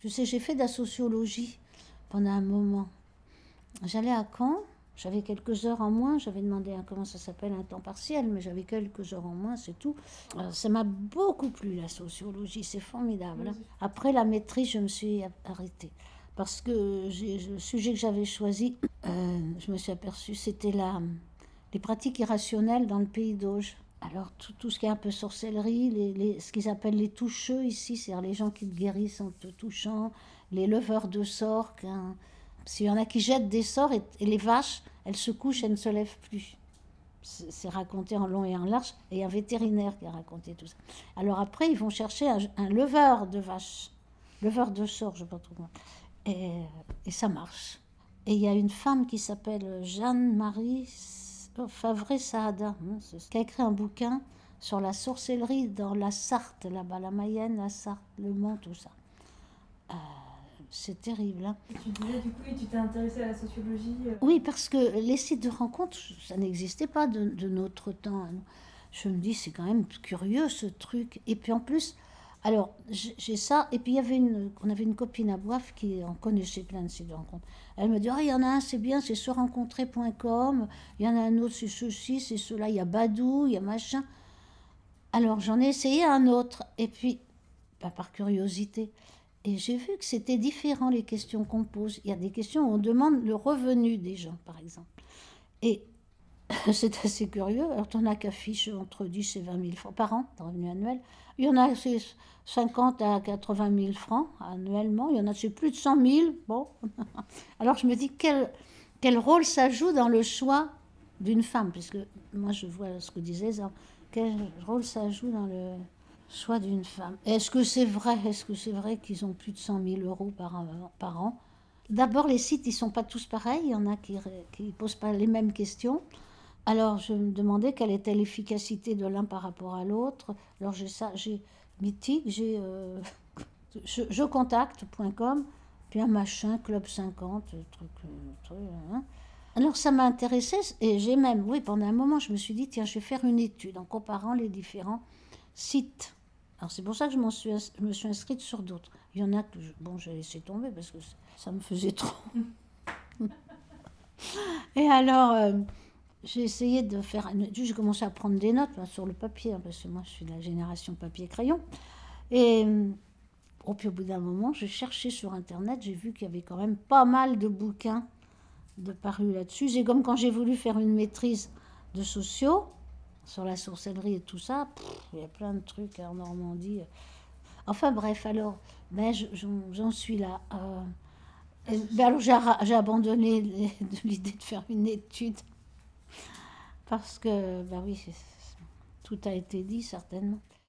Je sais, j'ai fait de la sociologie pendant un moment. J'allais à Caen, j'avais quelques heures en moins, j'avais demandé un, comment ça s'appelle, un temps partiel, mais j'avais quelques heures en moins, c'est tout. Euh, ça m'a beaucoup plu, la sociologie, c'est formidable. hein. Après la maîtrise, je me suis arrêtée. Parce que le sujet que j'avais choisi, euh, je me suis aperçue, c'était les pratiques irrationnelles dans le pays d'Auge. Alors, tout, tout ce qui est un peu sorcellerie, les, les- ce qu'ils appellent les toucheux ici, c'est-à-dire les gens qui te guérissent en te touchant, les leveurs de sorts. qu'un- S'il y en a qui jettent des sorts et, les vaches, elles se couchent, elles ne se lèvent plus. C'est raconté en long et en large, et il y a un vétérinaire qui a raconté tout ça. Alors après, ils vont chercher un, un leveur de vaches, leveur de sorts, je ne sais pas trop comment. Et, et ça marche. Et il y a une femme qui s'appelle Jeanne-Marie Favre Saada, hein, qui a écrit un bouquin sur la sorcellerie dans la Sarthe, là-bas, la Mayenne, la Sarthe, le Mans, tout ça. Euh, c'est terrible. hein. Tu disais du coup, et tu t'es intéressée à la sociologie. euh, Oui, parce que les sites de rencontres, ça n'existait pas de, de notre temps. hein. Je me dis, c'est quand même curieux ce truc. Et puis en plus, alors j'ai ça. Et puis on avait une copine à Boif qui en connaissait plein de de rencontres. Elle me dit, ah, il y en a un, c'est bien, c'est se rencontrer.com. Il y en a un autre, c'est ceci, c'est cela. Il y a Badou, il y a machin. Alors j'en ai essayé un autre. Et puis, pas par curiosité. Et j'ai vu que c'était différent les questions qu'on pose. Il y a des questions où on demande le revenu des gens, par exemple. Et c'est assez curieux. Alors, tu en as qui affichent entre 10 et 20 000 francs par an, de revenu annuel. Il y en a, c'est 50 à 80 000 francs annuellement. Il y en a, c'est plus de 100 000. Bon. Alors, je me dis, quel, quel rôle ça joue dans le choix d'une femme? Puisque moi, je vois ce que disait Zan. Quel rôle ça joue dans le choix d'une femme? Est-ce que c'est vrai? Est-ce que c'est vrai qu'ils ont plus de 100 000 euros par, an- par an? D'abord, les sites, ils sont pas tous pareils. Il y en a qui ne posent pas les mêmes questions. Alors, je me demandais quelle était l'efficacité de l'un par rapport à l'autre. Alors, j'ai ça, j'ai Mythique, j'ai euh, je, jecontacte.com, puis un machin, Club 50, truc, euh, truc, hein. Alors, ça m'a intéressé et j'ai même, oui, pendant un moment, je me suis dit, tiens, je vais faire une étude en comparant les différents sites. Alors, c'est pour ça que je, m'en suis, je me suis inscrite sur d'autres. Il y en a que, je- bon, j'ai laissé tomber parce que ça me faisait trop. et alors, euh, j'ai essayé de faire j'ai commencé à prendre des notes là, sur le papier, hein, parce que moi, je suis de la génération papier-crayon. Et euh, oh, puis au bout d'un moment, j'ai cherché sur Internet, j'ai vu qu'il y avait quand même pas mal de bouquins de parus là-dessus. C'est comme quand j'ai voulu faire une maîtrise de sociaux sur la sorcellerie et tout ça. Il y a plein de trucs en Normandie. Enfin bref, alors, ben, je- j'en suis là. Euh, ben, alors j'ai abandonné l'idée de faire une étude. Parce que, ben oui, tout a été dit certainement.